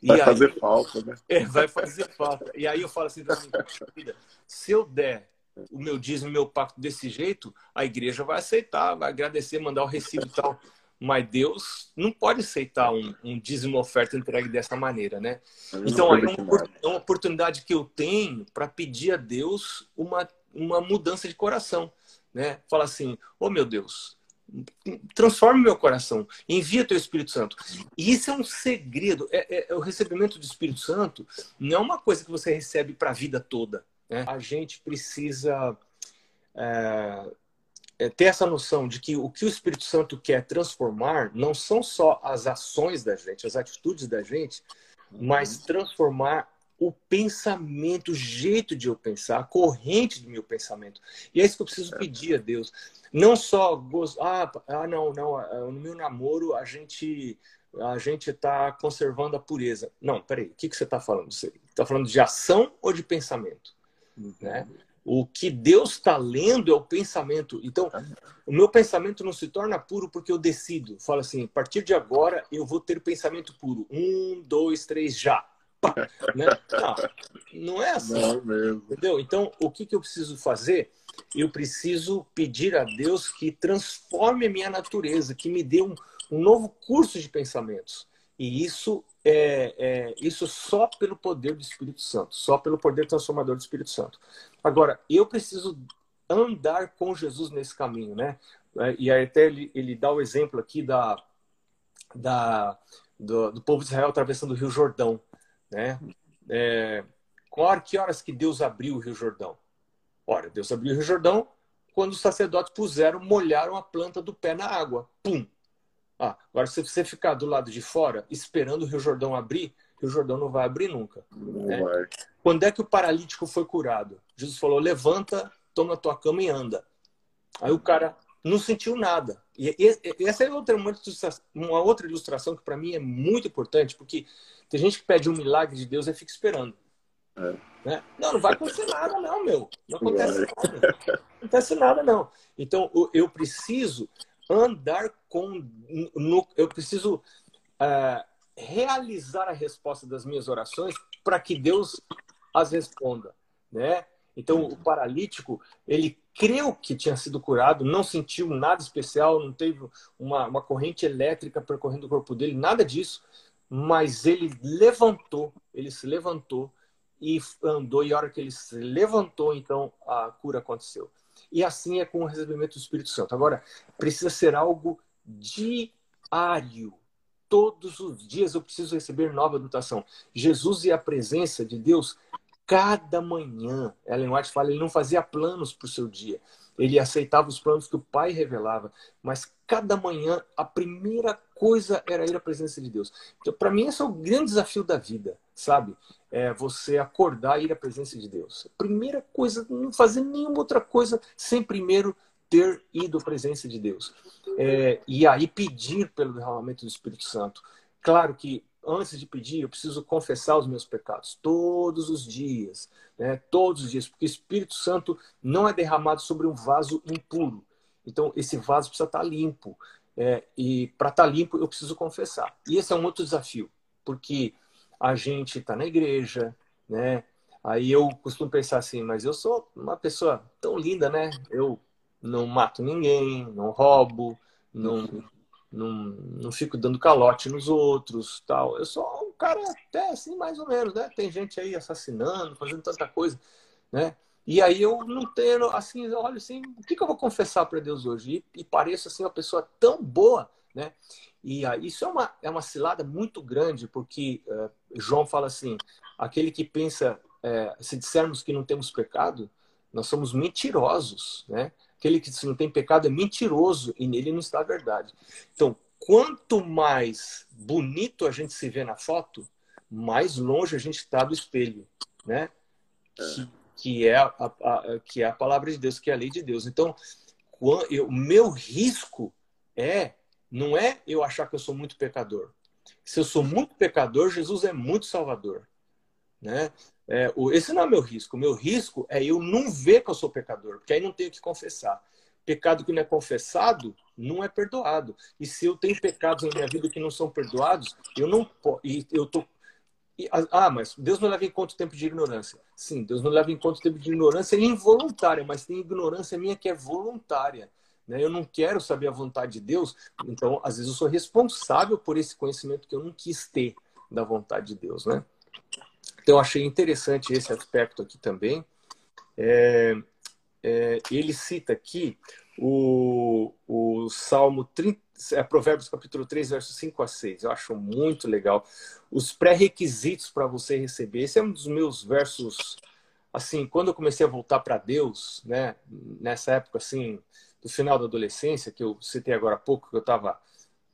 E vai aí, fazer falta, né? É, vai fazer falta. E aí eu falo assim mim, se eu der o meu dízimo, meu pacto desse jeito, a igreja vai aceitar, vai agradecer, mandar o recibo e tal. Mas Deus não pode aceitar um, um dízimo oferta entregue dessa maneira, né? Então, aí é uma, é uma oportunidade que eu tenho para pedir a Deus uma, uma mudança de coração, né? Fala assim, ô oh, meu Deus, transforme meu coração, envia teu Espírito Santo. E isso é um segredo. É, é, é, o recebimento do Espírito Santo não é uma coisa que você recebe para a vida toda. Né? A gente precisa é, é, ter essa noção de que o que o Espírito Santo quer transformar não são só as ações da gente, as atitudes da gente, mas uhum. transformar o pensamento, o jeito de eu pensar, a corrente do meu pensamento. E é isso que eu preciso pedir a Deus. Não só ah, ah não, não, ah, no meu namoro a gente a gente está conservando a pureza. Não, peraí, o que, que você está falando? Você está falando de ação ou de pensamento? Né? O que Deus está lendo é o pensamento. Então, o meu pensamento não se torna puro porque eu decido. Fala assim, a partir de agora eu vou ter pensamento puro. Um, dois, três, já. Né? Não, não é assim. Não. Entendeu? Então, o que, que eu preciso fazer? Eu preciso pedir a Deus que transforme a minha natureza, que me dê um, um novo curso de pensamentos. E isso é, é, isso só pelo poder do Espírito Santo, só pelo poder transformador do Espírito Santo. Agora, eu preciso andar com Jesus nesse caminho, né? É, e aí até ele, ele dá o exemplo aqui da, da, do, do povo de Israel atravessando o Rio Jordão, né? É, que horas que Deus abriu o Rio Jordão? Ora, Deus abriu o Rio Jordão quando os sacerdotes puseram, molharam a planta do pé na água. Pum! Ah, agora, se você ficar do lado de fora esperando o Rio Jordão abrir, o Rio Jordão não vai abrir nunca. Né? Quando é que o paralítico foi curado? Jesus falou: levanta, toma a tua cama e anda. Aí o cara não sentiu nada. E, essa é outra, uma outra ilustração que para mim é muito importante, porque tem gente que pede um milagre de Deus e fica esperando. É. Né? Não, não vai acontecer nada, não, meu. Não acontece nada. Não acontece nada, não. Então, eu preciso andar com. No, eu preciso uh, realizar a resposta das minhas orações para que Deus as responda, né? Então, o paralítico, ele creu que tinha sido curado, não sentiu nada especial, não teve uma, uma corrente elétrica percorrendo o corpo dele, nada disso, mas ele levantou, ele se levantou e andou, e a hora que ele se levantou, então a cura aconteceu. E assim é com o recebimento do Espírito Santo. Agora, precisa ser algo diário. Todos os dias eu preciso receber nova dotação. Jesus e a presença de Deus cada manhã. Ellen White fala, ele não fazia planos para o seu dia. Ele aceitava os planos que o Pai revelava, mas cada manhã a primeira coisa era ir à presença de Deus. Então, para mim, esse é o grande desafio da vida, sabe? É você acordar e ir à presença de Deus. Primeira coisa, não fazer nenhuma outra coisa sem primeiro ter ido à presença de Deus. É, e aí pedir pelo derramamento do Espírito Santo. Claro que antes de pedir, eu preciso confessar os meus pecados todos os dias, né? Todos os dias, porque o Espírito Santo não é derramado sobre um vaso impuro. Então, esse vaso precisa estar limpo. É, e para estar limpo, eu preciso confessar. E esse é um outro desafio, porque a gente está na igreja, né? Aí eu costumo pensar assim, mas eu sou uma pessoa tão linda, né? Eu não mato ninguém, não roubo, não, não, não fico dando calote nos outros, tal. Eu sou um cara até assim, mais ou menos, né? Tem gente aí assassinando, fazendo tanta coisa, né? E aí eu não tenho, assim, olho assim, o que, que eu vou confessar para Deus hoje? E, e, pareço assim uma pessoa tão boa, né? E aí, isso é uma, é uma cilada muito grande, porque uh, João fala assim, aquele que pensa é, se dissermos que não temos pecado, nós somos mentirosos, né? Aquele que se não tem pecado é mentiroso e nele não está a verdade. Então, quanto mais bonito a gente se vê na foto, mais longe a gente está do espelho, né? Que, que é a, a, que é a palavra de Deus, que é a lei de Deus. Então, o meu risco é não é eu achar que eu sou muito pecador. Se eu sou muito pecador, Jesus é muito salvador. Né? É, esse não é meu risco. O meu risco é eu não ver que eu sou pecador, porque aí não tenho que confessar. Pecado que não é confessado não é perdoado. E se eu tenho pecados na minha vida que não são perdoados, eu não posso. E eu tô. Ah, mas Deus não leva em conta o tempo de ignorância. Sim, Deus não leva em conta o tempo de ignorância involuntária, mas tem ignorância minha que é voluntária. Né? Eu não quero saber a vontade de Deus, então às vezes eu sou responsável por esse conhecimento que eu não quis ter da vontade de Deus, né? Então, achei interessante esse aspecto aqui também. É, é, ele cita aqui o, o Salmo 30, é, Provérbios capítulo 3, versos 5 a 6. Eu acho muito legal. Os pré-requisitos para você receber. Esse é um dos meus versos, assim, quando eu comecei a voltar para Deus, né, nessa época, assim, do final da adolescência, que eu citei agora há pouco, que eu estava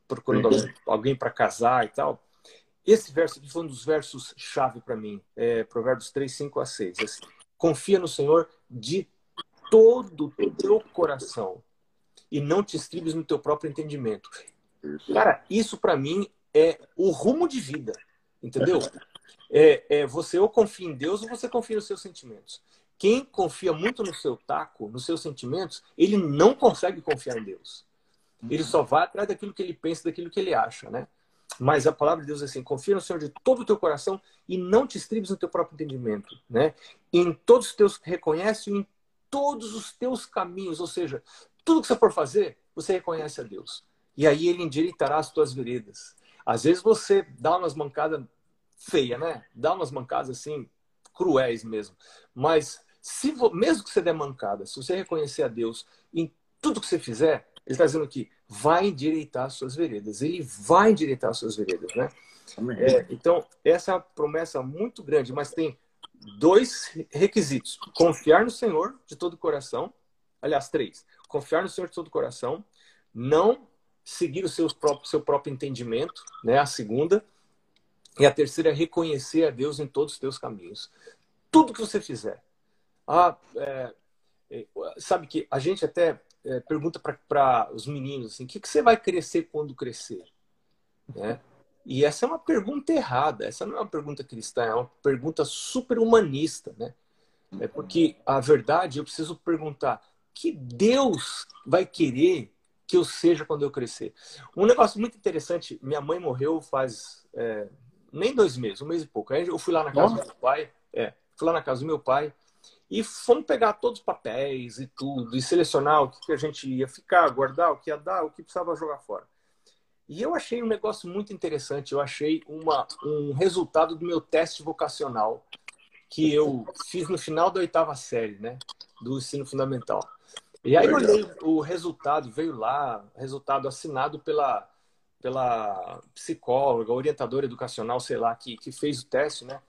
procurando alguém, alguém para casar e tal. Esse verso aqui foi um dos versos chave para mim, é, Provérbios 3, 5 a 6. Assim, Confia no Senhor de todo o teu coração e não te estribes no teu próprio entendimento. Cara, isso para mim é o rumo de vida, entendeu? É, é, você ou confia em Deus ou você confia nos seus sentimentos. Quem confia muito no seu taco, nos seus sentimentos, ele não consegue confiar em Deus. Ele só vai atrás daquilo que ele pensa, daquilo que ele acha, né? Mas a palavra de Deus é assim: confia no Senhor de todo o teu coração e não te estribes no teu próprio entendimento, né? Em todos os teus reconhece em todos os teus caminhos, ou seja, tudo que você for fazer, você reconhece a Deus. E aí ele endireitará as tuas veredas. Às vezes você dá umas mancadas feias, né? Dá umas mancadas assim cruéis mesmo. Mas se mesmo que você der mancada, se você reconhecer a Deus em tudo que você fizer, ele está dizendo aqui, vai endireitar as suas veredas. Ele vai endireitar as suas veredas, né? É, então, essa é uma promessa muito grande, mas tem dois requisitos. Confiar no Senhor de todo o coração. Aliás, três. Confiar no Senhor de todo o coração. Não seguir o seu próprio, seu próprio entendimento, né? A segunda. E a terceira é reconhecer a Deus em todos os teus caminhos. Tudo que você fizer. Ah, é, é, sabe que a gente até é, pergunta para os meninos assim, o que, que você vai crescer quando crescer? Né? E essa é uma pergunta errada. Essa não é uma pergunta cristã, é uma pergunta super humanista, né? É porque a verdade eu preciso perguntar: que Deus vai querer que eu seja quando eu crescer? Um negócio muito interessante: minha mãe morreu faz é, nem dois meses, um mês e pouco. Aí eu fui lá na casa Nossa. do meu pai, é, fui lá na casa do meu pai e fomos pegar todos os papéis e tudo, e selecionar o que a gente ia ficar, guardar, o que ia dar, o que precisava jogar fora. E eu achei um negócio muito interessante. Eu achei uma, um resultado do meu teste vocacional que eu fiz no final da oitava série, né? Do ensino fundamental. E aí eu olhei o resultado, veio lá, resultado assinado pela, pela psicóloga, orientadora educacional, sei lá, que, que fez o teste, né?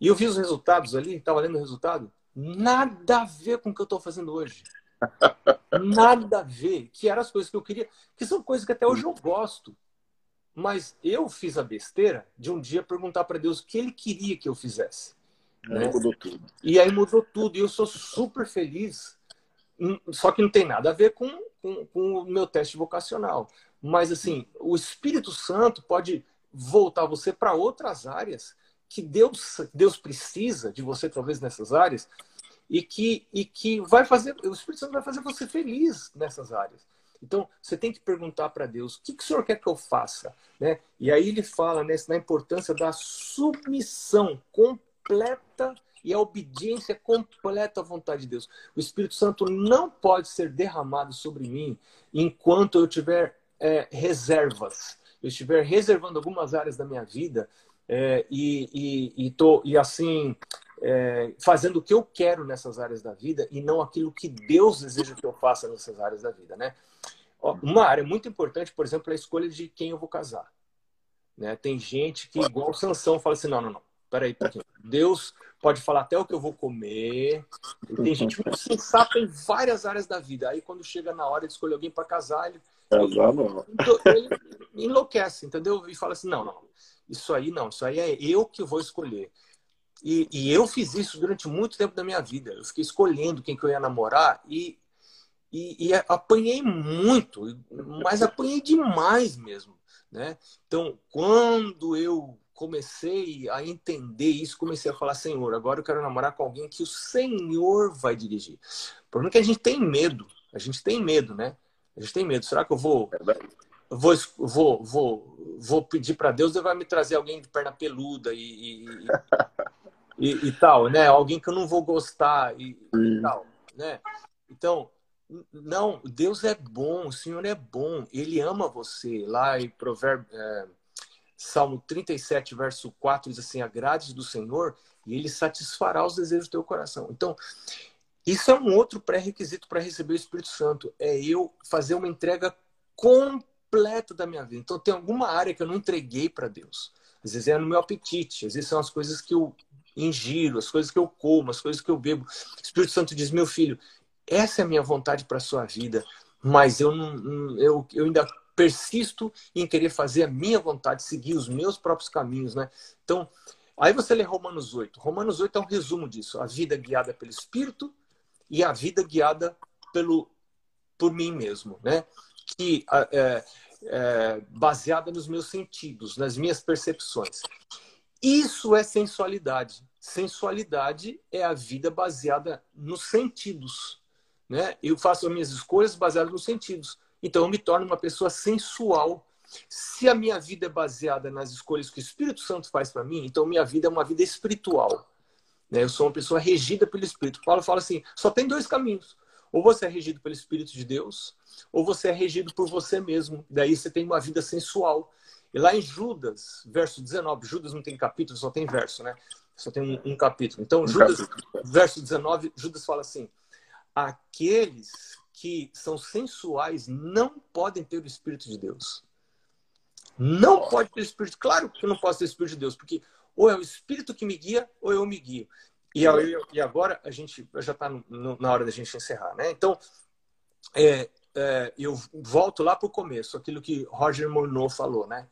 E eu vi os resultados ali, estava lendo o resultado nada a ver com o que eu estou fazendo hoje. Nada a ver. Que eram as coisas que eu queria, que são coisas que até hoje eu gosto. Mas eu fiz a besteira de um dia perguntar para Deus o que ele queria que eu fizesse. Aí né? mudou tudo. E aí mudou tudo. E eu sou super feliz. Hum, só que não tem nada a ver com, com, com o meu teste vocacional. Mas, assim, o Espírito Santo pode voltar você para outras áreas que Deus, Deus precisa de você, talvez, nessas áreas, e que, e que vai fazer, o Espírito Santo vai fazer você feliz nessas áreas. Então, você tem que perguntar para Deus: o que, que o Senhor quer que eu faça? Né? E aí ele fala né, na importância da submissão completa e a obediência completa à vontade de Deus. O Espírito Santo não pode ser derramado sobre mim enquanto eu tiver é, reservas. Eu estiver reservando algumas áreas da minha vida é, e, e, e, tô, e assim é, fazendo o que eu quero nessas áreas da vida e não aquilo que Deus deseja que eu faça nessas áreas da vida, né? Uma área muito importante, por exemplo, é a escolha de quem eu vou casar. Né? Tem gente que, igual Sansão, fala assim, não, não, não, peraí, porque Deus pode falar até o que eu vou comer. E tem gente muito sensata em várias áreas da vida. Aí, quando chega na hora de escolher alguém para casar, ele, casar não. ele enlouquece, entendeu? E fala assim, não, não, isso aí não, isso aí é eu que vou escolher. E, e, eu fiz isso durante muito tempo da minha vida. Eu fiquei escolhendo quem que eu ia namorar e, e, e apanhei muito, mas apanhei demais mesmo. Né? Então, quando eu comecei a entender isso, comecei a falar, Senhor, agora eu quero namorar com alguém que o Senhor vai dirigir. O problema é que a gente tem medo. A gente tem medo, né? A gente tem medo. Será que eu vou vou, vou, vou, vou pedir para Deus, ele vai me trazer alguém de perna peluda e, e, e, e, tal, né? Alguém que eu não vou gostar e, e, tal, né? Então, não, Deus é bom, o Senhor é bom, Ele ama você. Lá em Provérbio, é, Salmo 37, verso 4, diz assim, agrades do Senhor e Ele satisfará os desejos do teu coração. Então, isso é um outro pré-requisito para receber o Espírito Santo, é eu fazer uma entrega completa da minha vida. Então, tem alguma área que eu não entreguei para Deus. Às vezes é no meu apetite, às vezes são as coisas que eu ingiro, as coisas que eu como, as coisas que eu bebo. O Espírito Santo diz: meu filho, essa é a minha vontade para a sua vida, mas eu, não, eu, eu ainda persisto em querer fazer a minha vontade, seguir os meus próprios caminhos, né? Então, aí você lê Romanos 8. Romanos 8 é um resumo disso: a vida guiada pelo Espírito e a vida guiada pelo por mim mesmo, né? que é, é, baseada nos meus sentidos, nas minhas percepções. Isso é sensualidade. Sensualidade é a vida baseada nos sentidos. Né? Eu faço as minhas escolhas baseadas nos sentidos. Então eu me torno uma pessoa sensual. Se a minha vida é baseada nas escolhas que o Espírito Santo faz para mim, então minha vida é uma vida espiritual. Né? Eu sou uma pessoa regida pelo Espírito. Paulo fala assim: só tem dois caminhos. Ou você é regido pelo Espírito de Deus, ou você é regido por você mesmo. Daí você tem uma vida sensual. E lá em Judas, verso 19, Judas não tem capítulo, só tem verso, né? Só tem um, um capítulo. Então, um Judas, capítulo. verso 19, Judas fala assim: aqueles que são sensuais não podem ter o Espírito de Deus. Não pode ter o Espírito. Claro que eu não posso ter o Espírito de Deus, porque ou é o Espírito que me guia, ou eu me guio. E, e agora a gente já está na hora da gente encerrar, né? Então, é, é, eu volto lá para o começo, aquilo que Roger Monod falou, né?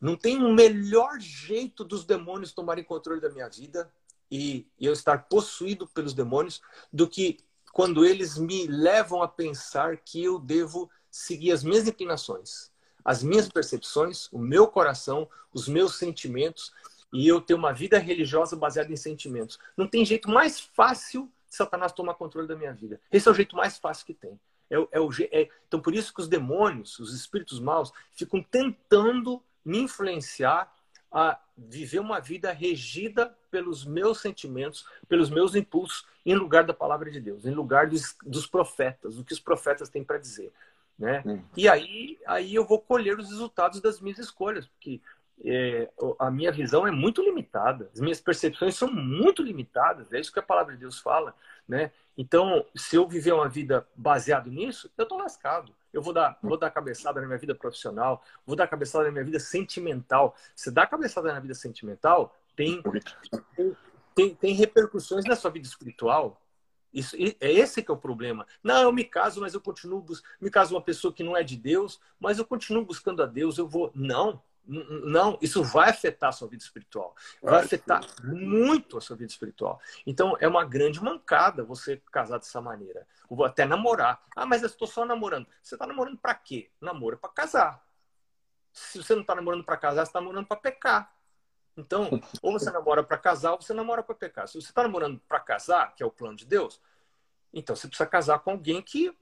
Não tem um melhor jeito dos demônios tomarem controle da minha vida e, eu estar possuído pelos demônios do que quando eles me levam a pensar que eu devo seguir as minhas inclinações, as minhas percepções, o meu coração, os meus sentimentos e eu ter uma vida religiosa baseada em sentimentos. Não tem jeito mais fácil de Satanás tomar controle da minha vida. Esse é o jeito mais fácil que tem. É, é o, é, então, por isso que os demônios, os espíritos maus, ficam tentando me influenciar a viver uma vida regida pelos meus sentimentos, pelos meus impulsos, em lugar da palavra de Deus, em lugar dos, dos profetas, do que os profetas têm para dizer. Né? Hum. E aí, aí eu vou colher os resultados das minhas escolhas, porque é, a minha visão é muito limitada, as minhas percepções são muito limitadas, é isso que a palavra de Deus fala, né? Então, se eu viver uma vida baseada nisso, eu estou lascado. Eu vou dar, vou dar cabeçada na minha vida profissional, vou dar cabeçada na minha vida sentimental. Se dá cabeçada na vida sentimental, tem, tem, tem repercussões na sua vida espiritual. Isso, é esse que é o problema. Não, eu me caso, mas eu continuo me caso uma pessoa que não é de Deus, mas eu continuo buscando a Deus. Eu vou, não. Não, isso vai afetar a sua vida espiritual. Vai afetar muito a sua vida espiritual. Então, é uma grande mancada você casar dessa maneira. Ou até namorar. Ah, mas eu estou só namorando. Você está namorando para quê? Namoro para casar. se você não está namorando para casar, você está namorando para pecar. Então, ou você namora para casar, ou você namora para pecar. Se você está namorando para casar, que é o plano de Deus, então você precisa casar com alguém que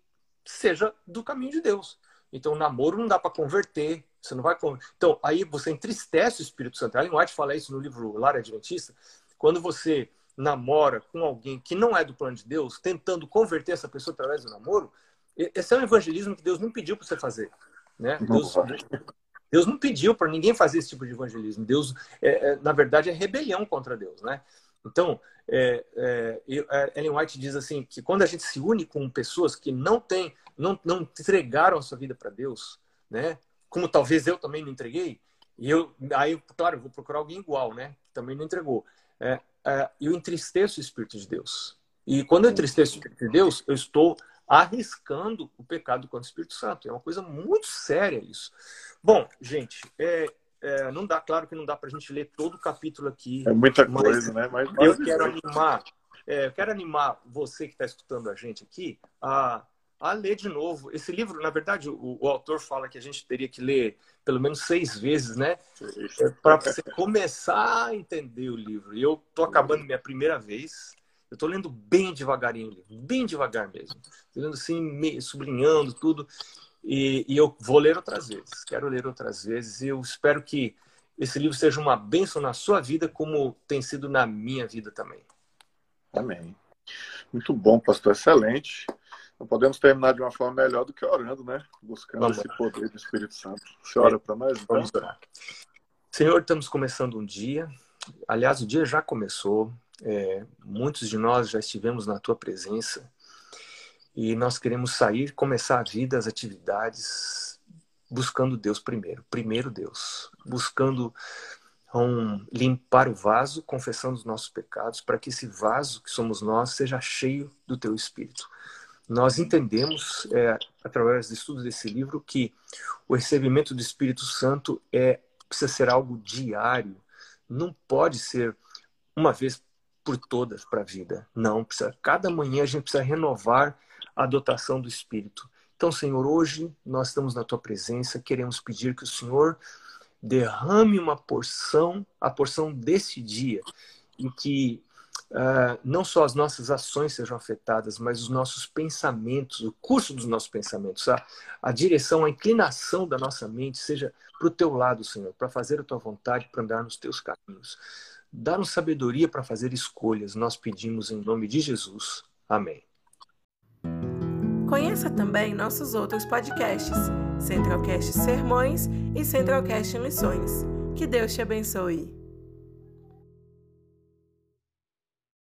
seja do caminho de Deus. Então, o namoro não dá para converter. Você não vai. Então, aí você entristece o Espírito Santo. Ellen White fala isso no livro Lar Adventista. Quando você namora com alguém que não é do plano de Deus, tentando converter essa pessoa através do namoro, esse é um evangelismo que Deus não pediu para você fazer. Né? Deus, Deus não pediu para ninguém fazer esse tipo de evangelismo. Deus, é, é, na verdade, é rebelião contra Deus, né? Então, é, é, é, Ellen White diz assim que quando a gente se une com pessoas que não têm, não, não entregaram a sua vida para Deus, né? Como talvez eu também não entreguei, e eu, aí, claro, eu vou procurar alguém igual, né? Que também não entregou. É, é, eu entristeço o Espírito de Deus. E quando eu entristeço o Espírito de Deus, eu estou arriscando o pecado contra o Espírito Santo. É uma coisa muito séria isso. Bom, gente, é, é, não dá, claro que não dá para a gente ler todo o capítulo aqui. É muita coisa, né? Mas, eu quero animar, é, eu quero animar você que está escutando a gente aqui a, a ler de novo. Esse livro, na verdade, o, o autor fala que a gente teria que ler pelo menos seis vezes, né? É, para você começar a entender o livro. E eu estou acabando minha primeira vez. Eu estou lendo bem devagarinho bem devagar mesmo. Estou lendo assim, sublinhando tudo. E, e, eu vou ler outras vezes, quero ler outras vezes. E eu espero que esse livro seja uma bênção na sua vida, como tem sido na minha vida também. Amém. Muito bom, pastor, excelente. Não podemos terminar de uma forma melhor do que orando, né? Buscando Vamos esse poder do Espírito Santo. Você ora para nós? Então? Vamos orar. Senhor, estamos começando um dia. Aliás, o dia já começou. É, muitos de nós já estivemos na tua presença e nós queremos sair, começar a vida, as atividades, buscando Deus primeiro, primeiro Deus, buscando um, limpar o vaso, confessando os nossos pecados, para que esse vaso que somos nós seja cheio do Teu Espírito. Nós entendemos, é, através do estudo desse livro, que o recebimento do Espírito Santo é precisa ser algo diário, não pode ser uma vez por todas para a vida. Não, precisa, cada manhã a gente precisa renovar a dotação do Espírito. Então, Senhor, hoje nós estamos na tua presença, queremos pedir que o Senhor derrame uma porção, a porção desse dia, em que uh, não só as nossas ações sejam afetadas, mas os nossos pensamentos, o curso dos nossos pensamentos, a, a direção, a inclinação da nossa mente seja para o teu lado, Senhor, para fazer a tua vontade, para andar nos teus caminhos. Dá-nos sabedoria para fazer escolhas, nós pedimos em nome de Jesus. Amém. Conheça também nossos outros podcasts, Centralcast Sermões e Centralcast Missões. Que Deus te abençoe.